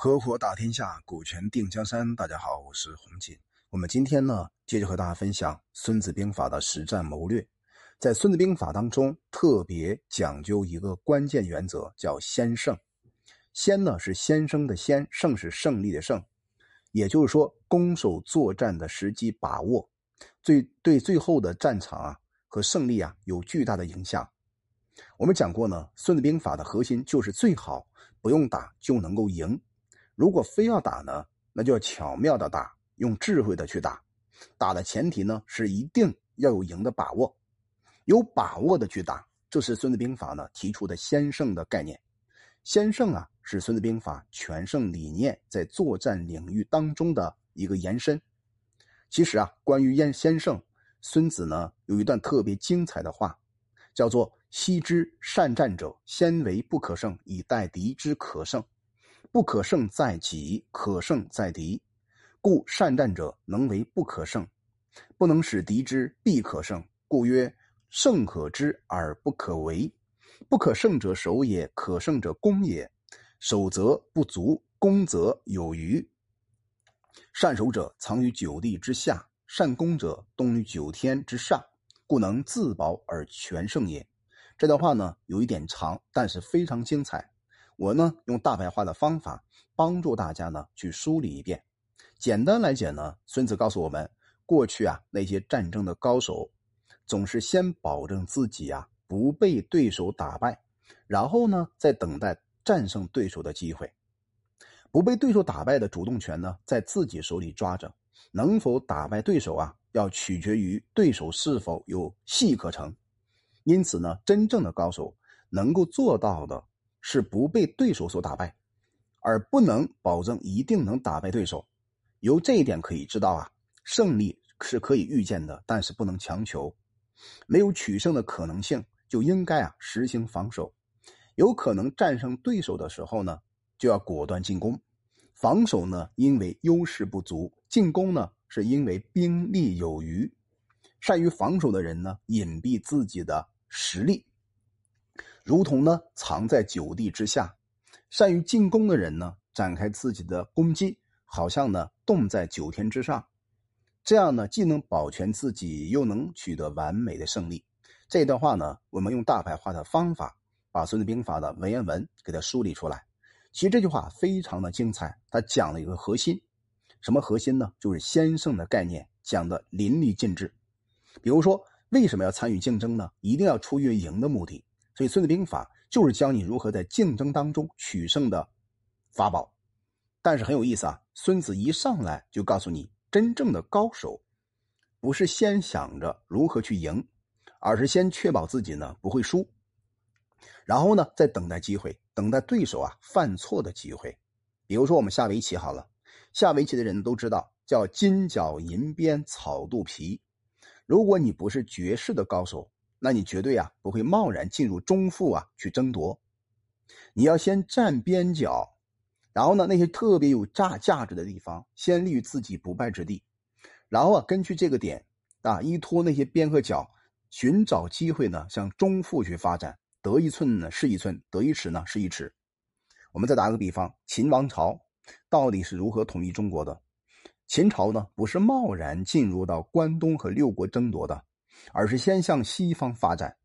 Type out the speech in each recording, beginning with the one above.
合伙打天下，股权定江山。大家好，我是洪锦。我们今天呢，接着和大家分享《孙子兵法》的实战谋略。在《孙子兵法》当中，特别讲究一个关键原则，叫先胜。先呢是先生的先，胜是胜利的胜。也就是说，攻守作战的时机把握，最对最后的战场啊和胜利啊有巨大的影响。我们讲过呢，《孙子兵法》的核心就是最好不用打就能够赢。如果非要打呢，那就要巧妙的打，用智慧的去打。打的前提呢是一定要有赢的把握，有把握的去打，这是《孙子兵法》呢提出的先胜的概念。先胜啊，是《孙子兵法》全胜理念在作战领域当中的一个延伸。其实啊，关于先先胜，孙子呢有一段特别精彩的话，叫做“昔之善战者，先为不可胜，以待敌之可胜。”不可胜在己，可胜在敌。故善战者能为不可胜，不能使敌之必可胜。故曰：胜可知而不可为。不可胜者守也，可胜者攻也。守则不足，攻则有余。善守者藏于九地之下，善攻者动于九天之上，故能自保而全胜也。这段话呢，有一点长，但是非常精彩。我呢，用大白话的方法帮助大家呢去梳理一遍。简单来讲呢，孙子告诉我们，过去啊那些战争的高手，总是先保证自己啊不被对手打败，然后呢再等待战胜对手的机会。不被对手打败的主动权呢，在自己手里抓着。能否打败对手啊，要取决于对手是否有戏可乘。因此呢，真正的高手能够做到的。是不被对手所打败，而不能保证一定能打败对手。由这一点可以知道啊，胜利是可以预见的，但是不能强求。没有取胜的可能性，就应该啊实行防守。有可能战胜对手的时候呢，就要果断进攻。防守呢，因为优势不足；进攻呢，是因为兵力有余。善于防守的人呢，隐蔽自己的实力。如同呢，藏在九地之下；善于进攻的人呢，展开自己的攻击，好像呢，动在九天之上。这样呢，既能保全自己，又能取得完美的胜利。这段话呢，我们用大白话的方法，把《孙子兵法》的文言文给它梳理出来。其实这句话非常的精彩，它讲了一个核心，什么核心呢？就是先胜的概念，讲的淋漓尽致。比如说，为什么要参与竞争呢？一定要出于赢的目的。所以，《孙子兵法》就是教你如何在竞争当中取胜的法宝。但是很有意思啊，孙子一上来就告诉你，真正的高手不是先想着如何去赢，而是先确保自己呢不会输，然后呢再等待机会，等待对手啊犯错的机会。比如说我们下围棋好了，下围棋的人都知道叫金角银边草肚皮。如果你不是绝世的高手，那你绝对啊不会贸然进入中腹啊去争夺，你要先站边角，然后呢那些特别有价价值的地方先立于自己不败之地，然后啊根据这个点啊依托那些边和角，寻找机会呢向中腹去发展，得一寸呢是一寸，得一尺呢是一尺。我们再打个比方，秦王朝到底是如何统一中国的？秦朝呢不是贸然进入到关东和六国争夺的。而是先向西方发展。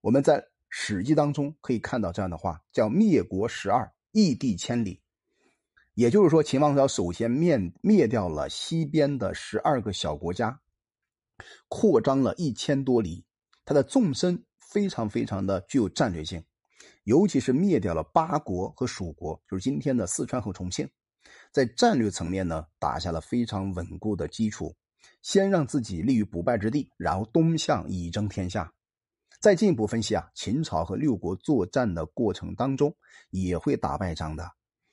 我们在《史记》当中可以看到这样的话，叫“灭国十二，异地千里”。也就是说，秦王朝首先灭灭掉了西边的十二个小国家，扩张了一千多里，它的纵深非常非常的具有战略性。尤其是灭掉了八国和蜀国，就是今天的四川和重庆，在战略层面呢，打下了非常稳固的基础。先让自己立于不败之地，然后东向以争天下。再进一步分析啊，秦朝和六国作战的过程当中也会打败仗的，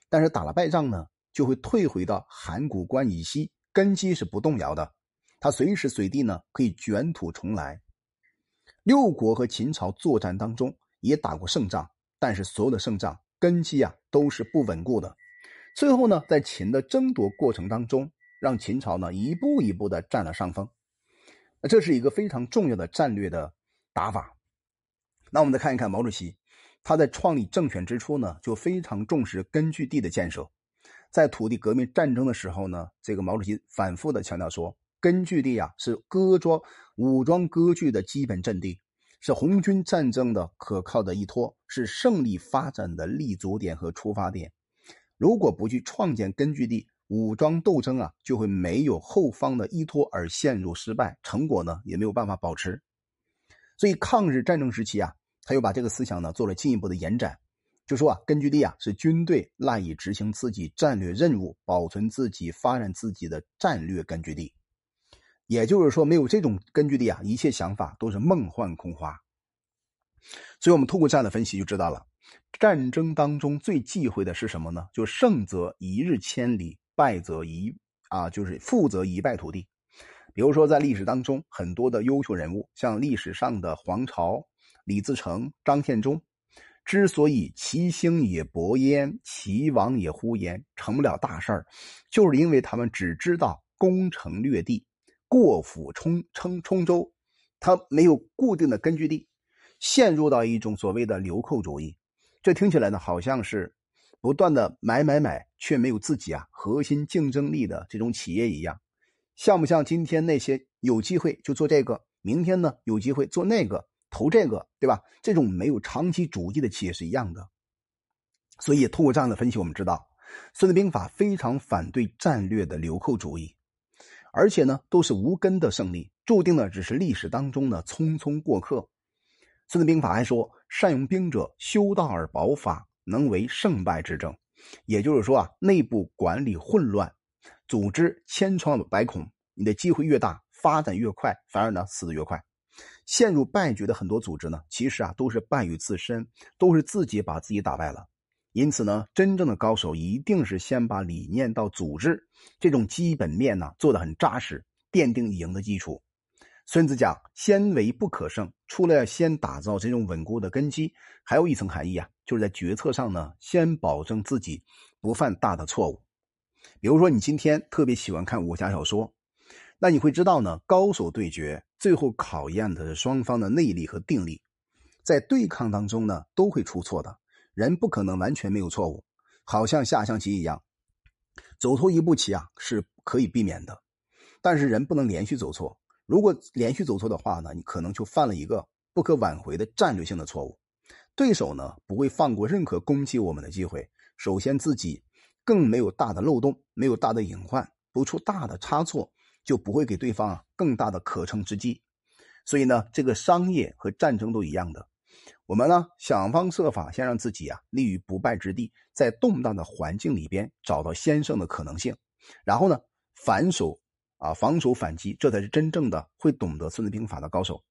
但是打了败仗呢，就会退回到函谷关以西，根基是不动摇的，他随时随地呢可以卷土重来。六国和秦朝作战当中也打过胜仗，但是所有的胜仗根基啊都是不稳固的。最后呢，在秦的争夺过程当中。让秦朝呢一步一步的占了上风，那这是一个非常重要的战略的打法。那我们再看一看毛主席，他在创立政权之初呢，就非常重视根据地的建设。在土地革命战争的时候呢，这个毛主席反复的强调说，根据地啊是割庄武装割据的基本阵地，是红军战争的可靠的依托，是胜利发展的立足点和出发点。如果不去创建根据地，武装斗争啊就会没有后方的依托而陷入失败，成果呢也没有办法保持。所以抗日战争时期啊，他又把这个思想呢做了进一步的延展。就说啊，根据地啊是军队赖以执行自己战略任务、保存自己、发展自己的战略根据地。也就是说，没有这种根据地啊，一切想法都是梦幻空花。所以，我们通过这样的分析就知道了，战争当中最忌讳的是什么呢？就胜则一日千里，败则一啊，就是负则一败涂地。比如说，在历史当中，很多的优秀人物，像历史上的黄巢、李自成、张献忠。之所以其兴也勃焉，其亡也忽焉，成不了大事儿，就是因为他们只知道攻城略地、过府冲称冲州，他没有固定的根据地，陷入到一种所谓的流寇主义。这听起来呢，好像是不断的买买买，却没有自己啊核心竞争力的这种企业一样，像不像今天那些有机会就做这个，明天呢有机会做那个？投这个，对吧？这种没有长期主义的企业是一样的。所以，通过这样的分析，我们知道《孙子兵法》非常反对战略的流寇主义，而且呢，都是无根的胜利，注定的只是历史当中的匆匆过客。《孙子兵法》还说：“善用兵者，修道而保法，能为胜败之争。”也就是说啊，内部管理混乱，组织千疮百孔，你的机会越大，发展越快，反而呢，死的越快。陷入败局的很多组织呢，其实啊都是败于自身，都是自己把自己打败了。因此呢，真正的高手一定是先把理念到组织这种基本面呢做得很扎实，奠定赢的基础。孙子讲“先为不可胜”，除了要先打造这种稳固的根基，还有一层含义啊，就是在决策上呢，先保证自己不犯大的错误。比如说，你今天特别喜欢看武侠小说。那你会知道呢，高手对决最后考验的是双方的内力和定力，在对抗当中呢都会出错的，人不可能完全没有错误，好像下象棋一样，走错一步棋啊是可以避免的，但是人不能连续走错，如果连续走错的话呢，你可能就犯了一个不可挽回的战略性的错误，对手呢不会放过任何攻击我们的机会，首先自己更没有大的漏洞，没有大的隐患，不出大的差错。就不会给对方啊更大的可乘之机，所以呢，这个商业和战争都一样的，我们呢想方设法先让自己啊立于不败之地，在动荡的环境里边找到先胜的可能性，然后呢反手啊防守反击，这才是真正的会懂得《孙子兵法》的高手。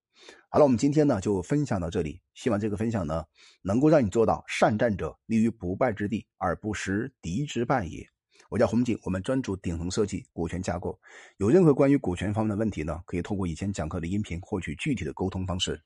好了，我们今天呢就分享到这里，希望这个分享呢能够让你做到善战者立于不败之地，而不失敌之败也。我叫洪景，我们专注顶层设计、股权架构。有任何关于股权方面的问题呢，可以通过以前讲课的音频获取具体的沟通方式。